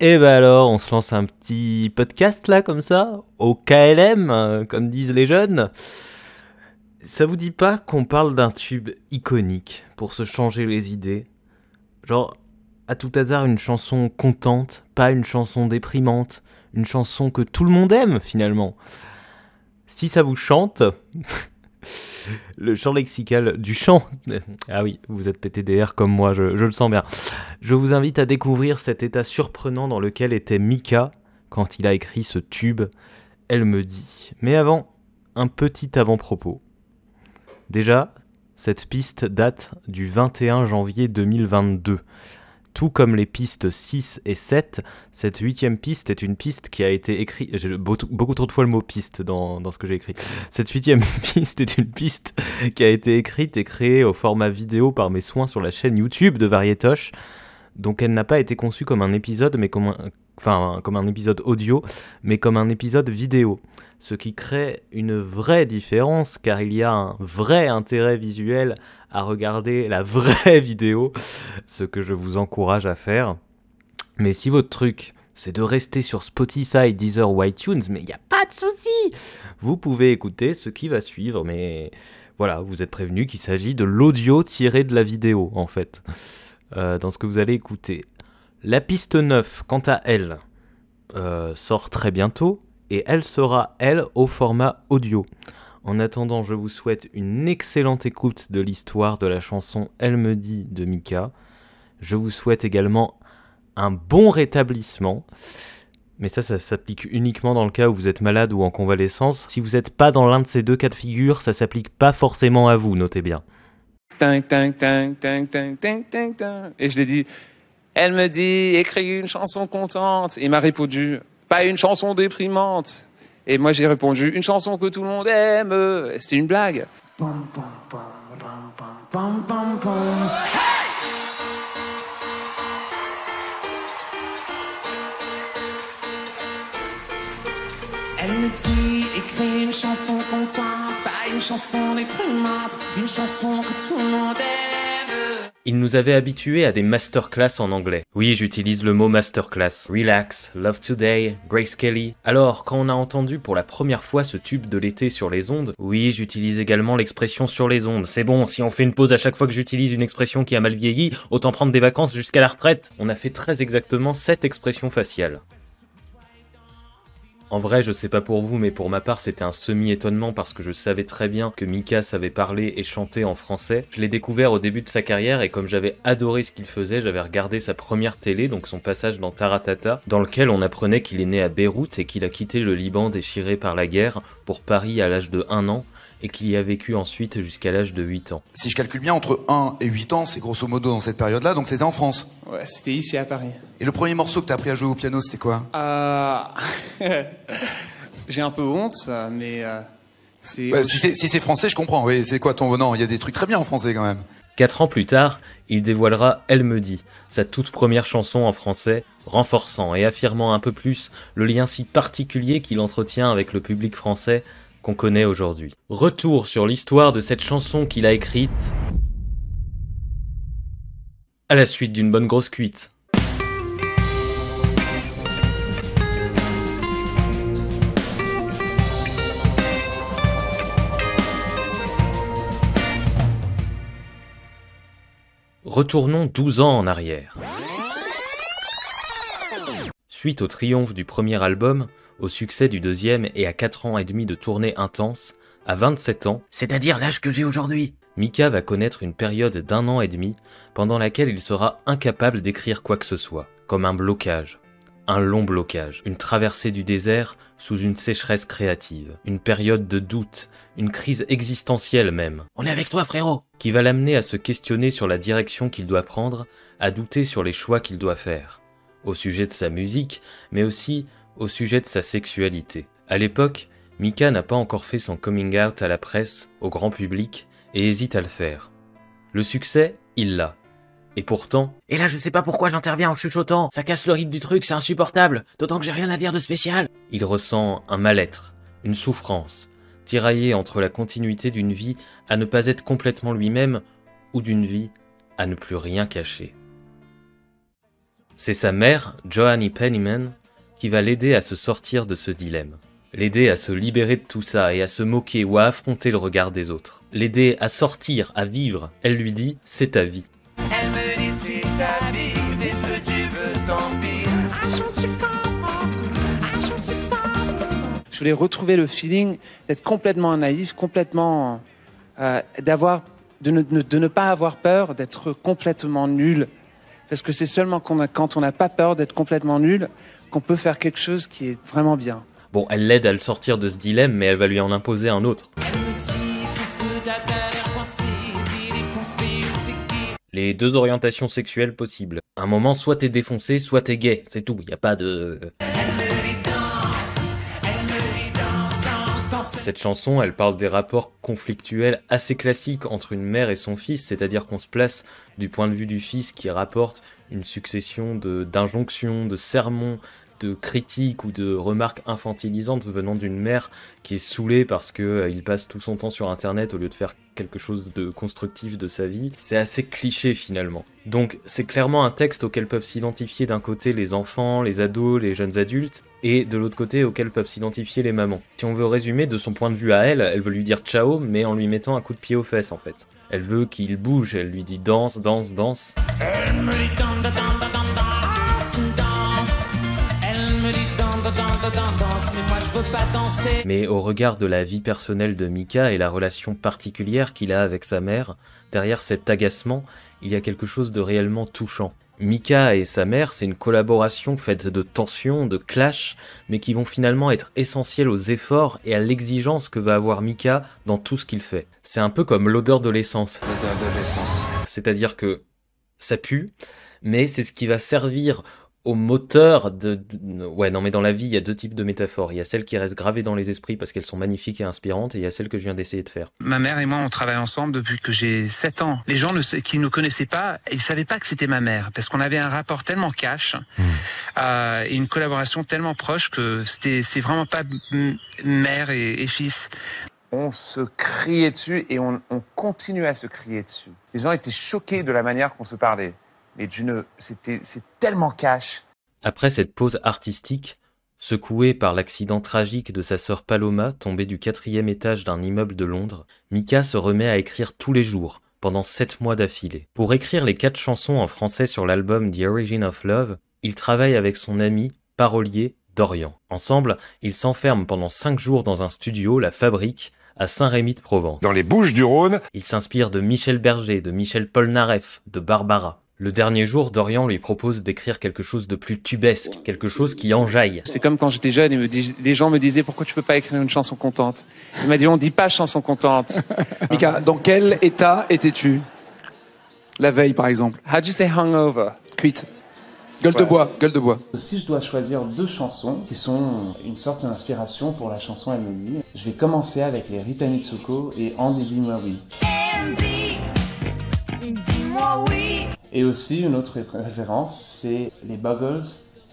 Et bah alors, on se lance un petit podcast là, comme ça, au KLM, euh, comme disent les jeunes. Ça vous dit pas qu'on parle d'un tube iconique pour se changer les idées? Genre, à tout hasard, une chanson contente, pas une chanson déprimante, une chanson que tout le monde aime finalement. Si ça vous chante, le champ lexical du chant. Ah oui, vous êtes PTDR comme moi, je, le sens bien. Je vous invite à découvrir cet état surprenant dans lequel était Mika quand il a écrit ce tube. Elle me dit. Mais avant, un petit avant-propos. Déjà, cette piste date du 21 janvier 2022. Tout comme les pistes 6 et 7, cette huitième piste est une piste qui a été écrite. J'ai beaucoup, trop de fois le mot piste dans, ce que j'ai écrit. Cette huitième piste est une piste qui a été écrite et créée au format vidéo par mes soins sur la chaîne YouTube de Varietoche. Donc elle n'a pas été conçue comme un épisode, mais comme un, enfin comme un épisode audio, mais comme un épisode vidéo. Ce qui crée une vraie différence, car il y a un vrai intérêt visuel à regarder la vraie vidéo, ce que je vous encourage à faire. Mais si votre truc, c'est de rester sur Spotify, Deezer ou iTunes, mais il n'y a pas de souci Vous pouvez écouter ce qui va suivre, mais voilà, vous êtes prévenu qu'il s'agit de l'audio tiré de la vidéo, en fait, euh, dans ce que vous allez écouter. La piste 9, quant à elle, euh, sort très bientôt, et elle sera, elle, au format audio. En attendant, je vous souhaite une excellente écoute de l'histoire de la chanson Elle me dit de Mika. Je vous souhaite également un bon rétablissement. Mais ça, ça s'applique uniquement dans le cas où vous êtes malade ou en convalescence. Si vous n'êtes pas dans l'un de ces deux cas de figure, ça s'applique pas forcément à vous, notez bien. Et je l'ai dit, elle me dit, écris une chanson contente. Et il m'a répondu, pas une chanson déprimante. Et moi j'ai répondu une chanson que tout le monde aime. C'était une blague. Elle me dit écris une chanson contente, pas une chanson déprimante, une chanson que tout le monde aime. Il nous avait habitués à des masterclass en anglais. Oui, j'utilise le mot masterclass. Relax, Love Today, Grace Kelly. Alors, quand on a entendu pour la première fois ce tube de l'été sur les ondes, oui, j'utilise également l'expression sur les ondes. C'est bon, si on fait une pause à chaque fois que j'utilise une expression qui a mal vieilli, autant prendre des vacances jusqu'à la retraite. On a fait très exactement cette expression faciale. En vrai, je sais pas pour vous, mais pour ma part, c'était un semi-étonnement parce que je savais très bien que Mika savait parler et chanter en français. Je l'ai découvert au début de sa carrière et comme j'avais adoré ce qu'il faisait, j'avais regardé sa première télé, donc son passage dans Taratata, dans lequel on apprenait qu'il est né à Beyrouth et qu'il a quitté le Liban déchiré par la guerre pour Paris à l'âge de 1 an et qu'il y a vécu ensuite jusqu'à l'âge de 8 ans. Si je calcule bien, entre 1 et 8 ans, c'est grosso modo dans cette période-là, donc c'était en France Ouais, c'était ici à Paris. Et le premier morceau que t'as appris à jouer au piano, c'était quoi? Euh... J'ai un peu honte, mais euh, c'est... si c'est français, je comprends. Oui, c'est quoi ton venant? Il y a des trucs très bien en français quand même. Quatre ans plus tard, il dévoilera Elle me dit, sa toute première chanson en français, renforçant et affirmant un peu plus le lien si particulier qu'il entretient avec le public français qu'on connaît aujourd'hui. Retour sur l'histoire de cette chanson qu'il a écrite à la suite d'une bonne grosse cuite. Retournons 12 ans en arrière. Suite au triomphe du premier album, au succès du deuxième et à 4 ans et demi de tournée intense, à 27 ans, c'est-à-dire l'âge que j'ai aujourd'hui, Mika va connaître une période d'un an et demi pendant laquelle il sera incapable d'écrire quoi que ce soit, comme un blocage. Un long blocage, une traversée du désert sous une sécheresse créative, une période de doute, une crise existentielle même. On est avec toi frérot Qui va l'amener à se questionner sur la direction qu'il doit prendre, à douter sur les choix qu'il doit faire. Au sujet de sa musique, mais aussi au sujet de sa sexualité. À l'époque, Mika n'a pas encore fait son coming out à la presse, au grand public, et hésite à le faire. Le succès, il l'a. Et pourtant... Et là, je sais pas pourquoi j'interviens en chuchotant. Ça casse le rythme du truc, c'est insupportable. D'autant que j'ai rien à dire de spécial. Il ressent un mal-être, une souffrance, tiraillé entre la continuité d'une vie à ne pas être complètement lui-même ou d'une vie à ne plus rien cacher. C'est sa mère, Joanne Pennyman, qui va l'aider à se sortir de ce dilemme. L'aider à se libérer de tout ça et à se moquer ou à affronter le regard des autres. L'aider à sortir, à vivre. Elle lui dit, c'est ta vie. Elle me dit c'est ta vie, fais ce que tu veux, tant pis. Je voulais retrouver le feeling d'être complètement naïf, complètement euh, d'avoir de ne, de ne pas avoir peur d'être complètement nul. Parce que c'est seulement quand on n'a pas peur d'être complètement nul qu'on peut faire quelque chose qui est vraiment bien. Bon, elle l'aide à le sortir de ce dilemme, mais elle va lui en imposer un autre. Les deux orientations sexuelles possibles. Un moment, soit t'es défoncé, soit t'es gay. C'est tout. Y a pas de. Cette chanson, elle parle des rapports conflictuels assez classiques entre une mère et son fils, c'est-à-dire qu'on se place du point de vue du fils qui rapporte une succession d'injonctions, de sermons, de critiques ou de remarques infantilisantes venant d'une mère qui est saoulée parce que euh, il passe tout son temps sur internet au lieu de faire quelque chose de constructif de sa vie. C'est assez cliché finalement. Donc c'est clairement un texte auquel peuvent s'identifier d'un côté les enfants, les ados, les jeunes adultes, et de l'autre côté auquel peuvent s'identifier les mamans. Si on veut résumer de son point de vue à elle, elle veut lui dire ciao, mais en lui mettant un coup de pied aux fesses en fait. Elle veut qu'il bouge, elle lui dit danse, danse, danse. Elle me dit danse, danse, danse, danse, mais moi je veux pas danser. Mais au regard de la vie personnelle de Mika et la relation particulière qu'il a avec sa mère, derrière cet agacement, il y a quelque chose de réellement touchant. Mika et sa mère, c'est une collaboration faite de tensions, de clashs, mais qui vont finalement être essentielles aux efforts et à l'exigence que va avoir Mika dans tout ce qu'il fait. C'est un peu comme l'odeur de l'essence. L'odeur de l'essence. C'est-à-dire que ça pue, mais c'est ce qui va servir au moteur de... de- Ouais, non, mais dans la vie, il y a deux types de métaphores. Il y a celles qui restent gravées dans les esprits parce qu'elles sont magnifiques et inspirantes, et il y a celles que je viens d'essayer de faire. Ma mère et moi, on travaille ensemble depuis que j'ai 7 ans. Les gens ne, qui ne connaissaient pas, ils savaient pas que c'était ma mère, parce qu'on avait un rapport tellement cash euh, et une collaboration tellement proche que c'était c'est vraiment pas m- mère et, et fils. On se criait dessus et on, on continue à se crier dessus. Les gens étaient choqués de la manière qu'on se parlait. Mais d'une, c'était, c'est tellement cash. Après cette pause artistique, secoué par l'accident tragique de sa sœur Paloma tombée du quatrième étage d'un immeuble de Londres, Mika se remet à écrire tous les jours, pendant sept mois d'affilée. Pour écrire les quatre chansons en français sur l'album The Origin of Love, il travaille avec son ami, parolier, Dorian. Ensemble, ils s'enferment pendant cinq jours dans un studio, la Fabrique, à Saint-Rémy-de-Provence. Dans les Bouches du Rhône, Il s'inspire de Michel Berger, de Michel Polnareff, de Barbara. Le dernier jour, Dorian lui propose d'écrire quelque chose de plus tubesque, quelque chose qui enjaille. C'est comme quand j'étais jeune et me dis- les gens me disaient pourquoi tu peux pas écrire une chanson contente? Il m'a dit on dit pas chanson contente. Mika, dans quel état étais-tu? La veille, par exemple. How do you say hungover? Cuite. Gueule de bois, gueule de bois. Si je dois choisir deux chansons qui sont une sorte d'inspiration pour la chanson Amélie, je vais commencer avec les Rita Mitsuko et Andy Dis-moi oui. Andy, dis-moi oui. Et aussi une autre ré- référence, c'est les Buggles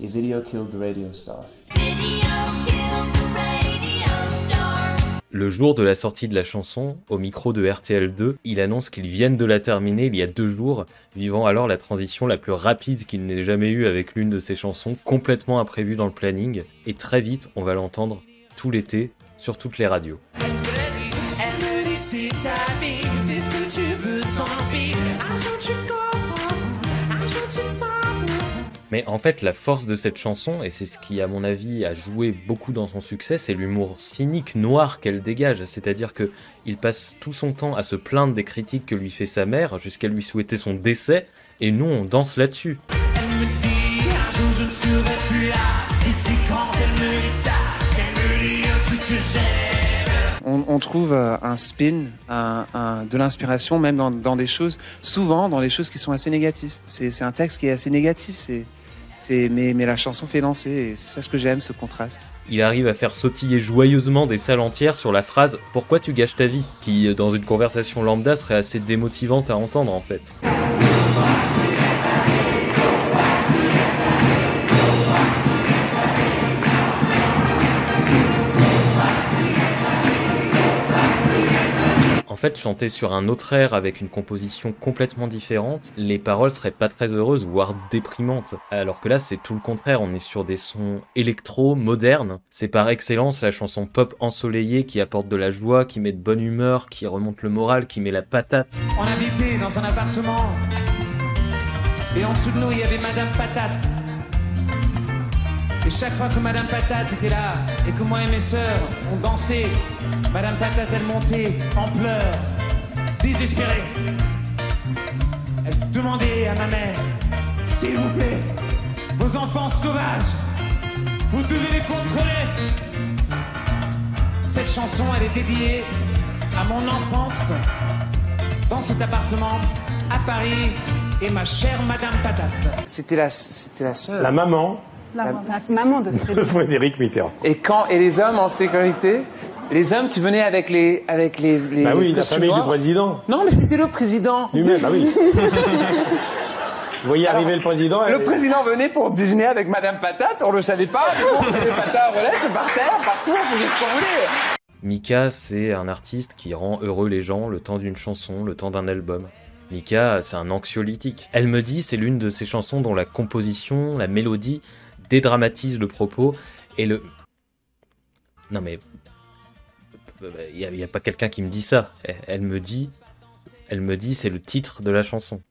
et Video Killed the Radio Star. Video killed the radio star. Le jour de la sortie de la chanson, au micro de RTL2, il annonce qu'ils viennent de la terminer il y a deux jours, vivant alors la transition la plus rapide qu'il n'ait jamais eue avec l'une de ses chansons, complètement imprévue dans le planning, et très vite on va l'entendre tout l'été sur toutes les radios. Mais en fait, la force de cette chanson, et c'est ce qui, à mon avis, a joué beaucoup dans son succès, c'est l'humour cynique, noir qu'elle dégage. C'est-à-dire que il passe tout son temps à se plaindre des critiques que lui fait sa mère, jusqu'à lui souhaiter son décès, et nous, on danse là-dessus. On, trouve euh, un spin, de l'inspiration même dans, des choses, souvent dans des choses qui sont assez négatives. C'est un texte qui est assez négatif, c'est, mais, mais la chanson fait danser et c'est ça ce que j'aime, ce contraste. Il arrive à faire sautiller joyeusement des salles entières sur la phrase « Pourquoi tu gâches ta vie ?», qui, dans une conversation lambda, serait assez démotivante à entendre, en fait. Fait, chanter sur un autre air avec une composition complètement différente, les paroles seraient pas très heureuses, voire déprimantes. Alors que là, c'est tout le contraire, on est sur des sons électro, modernes. C'est par excellence la chanson pop ensoleillée qui apporte de la joie, qui met de bonne humeur, qui remonte le moral, qui met la patate. On habitait dans un appartement. Et en dessous de nous, il y avait Madame Patate. Et chaque fois que Madame Patate était là, et que moi et mes sœurs, on dansait, Madame Patate, elle montait en pleurs, désespérée. Elle demandait à ma mère, s'il vous plaît, vos enfants sauvages, vous devez les contrôler. Cette chanson, elle est dédiée à mon enfance dans cet appartement à Paris et ma chère Madame Patate. C'était la, c'était la sœur. La maman La, la maman de Frédéric. Frédéric Mitterrand. Et quand et les hommes en sécurité, les hommes qui venaient avec les avec les, les Bah oui, la costumes famille du président. Non, mais c'était le président. Lui-même, bah oui. Vous voyez arriver le président. Le président venait pour déjeuner avec Madame Patate, on le savait pas, mais bon, on avait Patate à relève, par terre, partout, vous ce qu'on voulait. Mika, c'est un artiste qui rend heureux les gens le temps d'une chanson, le temps d'un album. Mika, c'est un anxiolytique. Elle me dit, c'est l'une de ces chansons dont la composition, la mélodie dédramatise le propos et le. Non mais. Il n'y a, pas quelqu'un qui me dit ça. Elle, me dit. Elle me dit, c'est le titre de la chanson.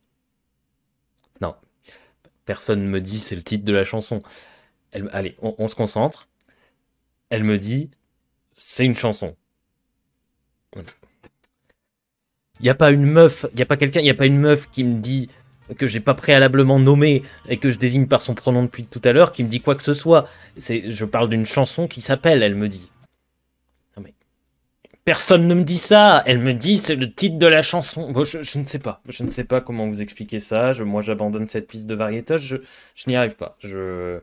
Non. Personne ne me dit, c'est le titre de la chanson. Elle, allez, on- on se concentre. Elle me dit, c'est une chanson. Il y a pas une meuf, il y a pas quelqu'un, il y a pas une meuf qui me dit que j'ai pas préalablement nommé et que je désigne par son pronom depuis tout à l'heure qui me dit quoi que ce soit. C'est je parle d'une chanson qui s'appelle, elle me dit. Non mais personne ne me dit ça, elle me dit c'est le titre de la chanson. Bon, je, ne sais pas, je ne sais pas comment vous expliquer ça. Moi j'abandonne cette piste de variétage, je, je n'y arrive pas. Je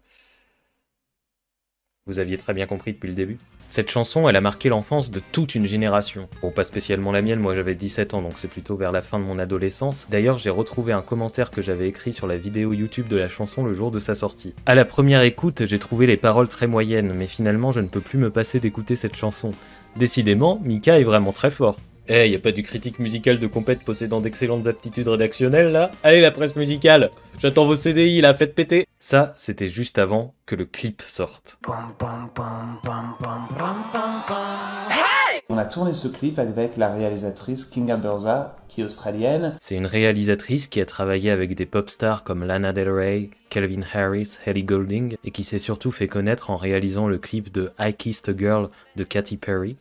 vous aviez très bien compris depuis le début. Cette chanson, elle a marqué l'enfance de toute une génération. Bon, pas spécialement la mienne, moi j'avais 17 ans, donc c'est plutôt vers la fin de mon adolescence. D'ailleurs, j'ai retrouvé un commentaire que j'avais écrit sur la vidéo YouTube de la chanson le jour de sa sortie. À la première écoute, j'ai trouvé les paroles très moyennes, mais finalement, je ne peux plus me passer d'écouter cette chanson. Décidément, Mika est vraiment très fort. Eh, y a pas du critique musical de compète possédant d'excellentes aptitudes rédactionnelles là? Allez la presse musicale J'attends vos CDI là, faites péter Ça, c'était juste avant que le clip sorte. On a tourné ce clip avec la réalisatrice Kinga Burza, qui est australienne. C'est une réalisatrice qui a travaillé avec des pop stars comme Lana Del Rey, Calvin Harris, Ellie Goulding, et qui s'est surtout fait connaître en réalisant le clip de I Kissed a Girl de Katy Perry.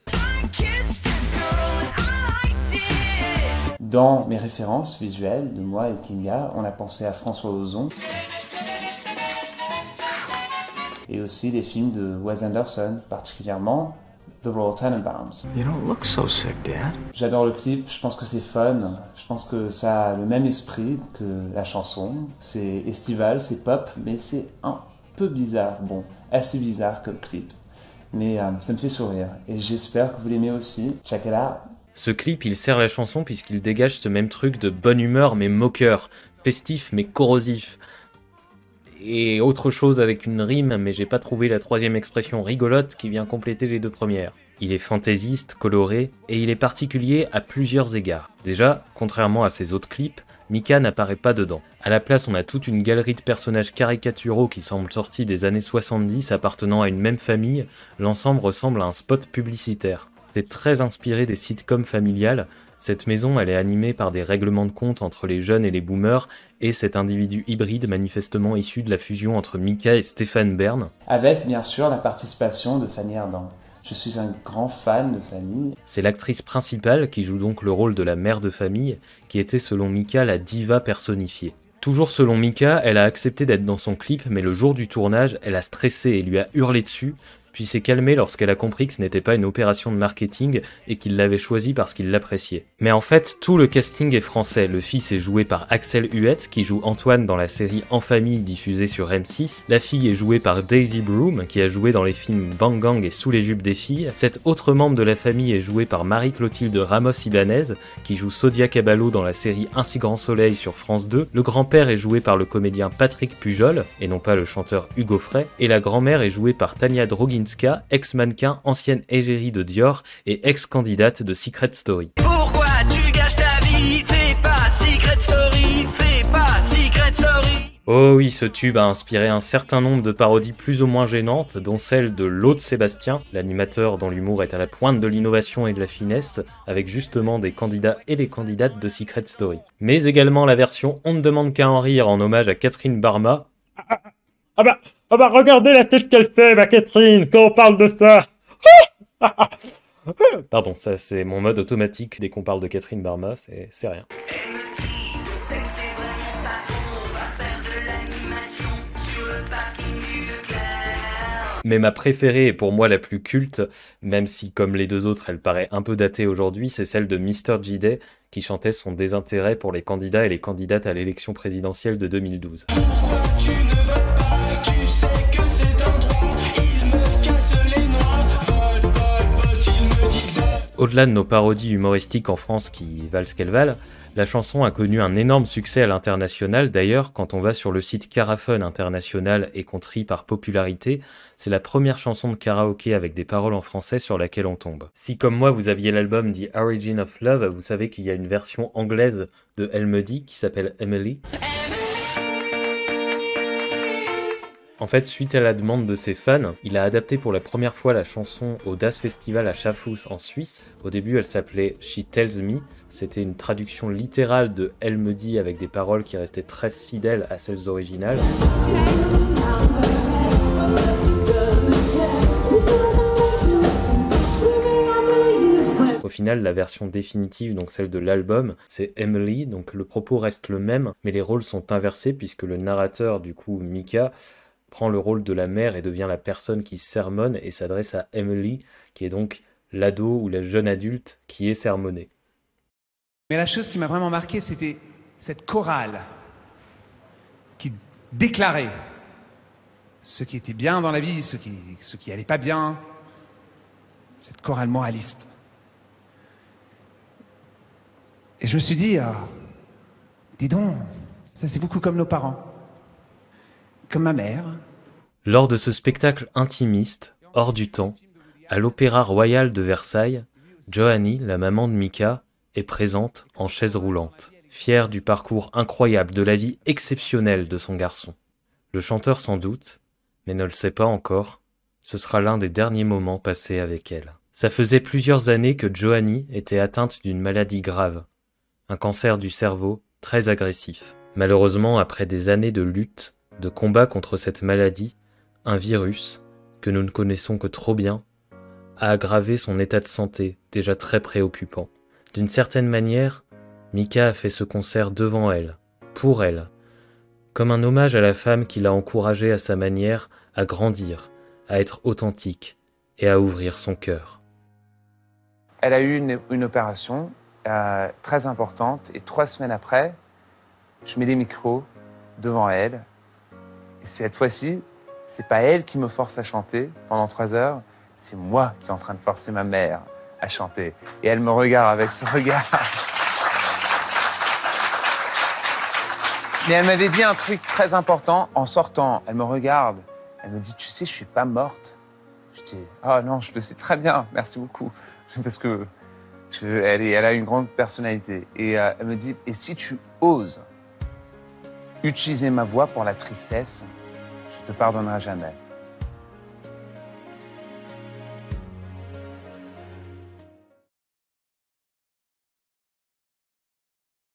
Dans mes références visuelles de moi et de Kinga, on a pensé à François Ozon. Et aussi les films de Wes Anderson, particulièrement The Royal Tenenbaums. You don't look so sick, Dad. J'adore le clip, je pense que c'est fun, je pense que ça a le même esprit que la chanson. C'est estival, c'est pop, mais c'est un peu bizarre. Bon, assez bizarre comme clip. Mais euh, ça me fait sourire et j'espère que vous l'aimez aussi. Check it out. Ce clip, il sert la chanson puisqu'il dégage ce même truc de bonne humeur mais moqueur, festif mais corrosif. Et autre chose avec une rime, mais j'ai pas trouvé la troisième expression rigolote qui vient compléter les deux premières. Il est fantaisiste, coloré, et il est particulier à plusieurs égards. Déjà, contrairement à ses autres clips, Mika n'apparaît pas dedans. À la place, on a toute une galerie de personnages caricaturaux qui semblent sortis des années 70 appartenant à une même famille. L'ensemble ressemble à un spot publicitaire. Très inspiré des sitcoms familiales. Cette maison, elle est animée par des règlements de compte entre les jeunes et les boomers, et cet individu hybride manifestement issu de la fusion entre Mika et Stéphane Bern. Avec bien sûr la participation de Fanny Ardant. Je suis un grand fan de Fanny. C'est l'actrice principale qui joue donc le rôle de la mère de famille, qui était selon Mika la diva personnifiée. Toujours selon Mika, elle a accepté d'être dans son clip, mais le jour du tournage, elle a stressé et lui a hurlé dessus, puis s'est calmée lorsqu'elle a compris que ce n'était pas une opération de marketing et qu'il l'avait choisi parce qu'il l'appréciait. Mais en fait, tout le casting est français. Le fils est joué par Axel Huette, qui joue Antoine dans la série En famille diffusée sur M6. La fille est jouée par Daisy Broom, qui a joué dans les films Bang Gang et Sous les jupes des filles. Cet autre membre de la famille est joué par Marie-Clotilde Ramos-Ibanez, qui joue Sodia Caballo dans la série Ainsi grand soleil sur France 2. Le grand-père est joué par le comédien Patrick Pujol, et non pas le chanteur Hugo Frey. Et la grand-mère est jouée par Tania Ex-mannequin, ancienne égérie de Dior et ex-candidate de Secret Story. Pourquoi Secret Story, fais pas Secret Story. Oh oui, ce tube a inspiré un certain nombre de parodies plus ou moins gênantes, dont celle de L'Aude Sébastien, l'animateur dont l'humour est à la pointe de l'innovation et de la finesse, avec justement des candidats et des candidates de Secret Story. Mais également la version On ne demande qu'à en rire en hommage à Catherine Barma. Ah bah, ah bah regardez la tête qu'elle fait, ma Catherine, quand on parle de ça. Pardon, ça c'est mon mode automatique dès qu'on parle de Catherine Barma, c'est c'est rien. Mais ma préférée et pour moi la plus culte, même si comme les deux autres elle paraît un peu datée aujourd'hui, c'est celle de Mr. J-Day qui chantait son désintérêt pour les candidats et les candidates à l'élection présidentielle de 2012. Au-delà de nos parodies humoristiques en France qui valent ce qu'elles valent, la chanson a connu un énorme succès à l'international. D'ailleurs, quand on va sur le site Caraphone International et qu'on trie par popularité, c'est la première chanson de karaoké avec des paroles en français sur laquelle on tombe. Si comme moi vous aviez l'album The Origin of Love, vous savez qu'il y a une version anglaise de Elle me dit qui s'appelle Emily. En fait, suite à la demande de ses fans, il a adapté pour la première fois la chanson au Das Festival à Schaffhouse en Suisse. Au début, elle s'appelait She Tells Me. C'était une traduction littérale de Elle me dit avec des paroles qui restaient très fidèles à celles originales. Au final, la version définitive, donc celle de l'album, c'est Emily, donc le propos reste le même, mais les rôles sont inversés puisque le narrateur, du coup Mika, prend le rôle de la mère et devient la personne qui sermonne et s'adresse à Emily, qui est donc l'ado ou la jeune adulte qui est sermonnée. Mais la chose qui m'a vraiment marqué, c'était cette chorale qui déclarait ce qui était bien dans la vie, ce qui, ce qui allait pas bien. Cette chorale moraliste. Et je me suis dit, ah, dis donc, ça c'est beaucoup comme nos parents. Ma mère. Lors de ce spectacle intimiste, hors du temps, à l'Opéra Royal de Versailles, Johanny, la maman de Mika, est présente en chaise roulante, fière du parcours incroyable, de la vie exceptionnelle de son garçon. Le chanteur s'en doute, mais ne le sait pas encore, ce sera l'un des derniers moments passés avec elle. Ça faisait plusieurs années que Johanny était atteinte d'une maladie grave, un cancer du cerveau très agressif. Malheureusement, après des années de lutte, de combat contre cette maladie, un virus, que nous ne connaissons que trop bien, a aggravé son état de santé déjà très préoccupant. D'une certaine manière, Mika a fait ce concert devant elle, pour elle, comme un hommage à la femme qui l'a encouragée à sa manière à grandir, à être authentique et à ouvrir son cœur. Elle a eu une, opération euh, très importante et trois semaines après, je mets des micros devant elle. Et cette fois-ci, c'est pas elle qui me force à chanter pendant trois heures, c'est moi qui est en train de forcer ma mère à chanter. Et elle me regarde avec ce regard. Mais elle m'avait dit un truc très important en sortant. Elle me regarde. Elle me dit, tu sais, je suis pas morte. Je dis, ah non, je le sais très bien, merci beaucoup. Parce que je- elle, elle a une grande personnalité. Et euh, elle me dit, et si tu oses utiliser ma voix pour la tristesse, je te pardonnerai jamais.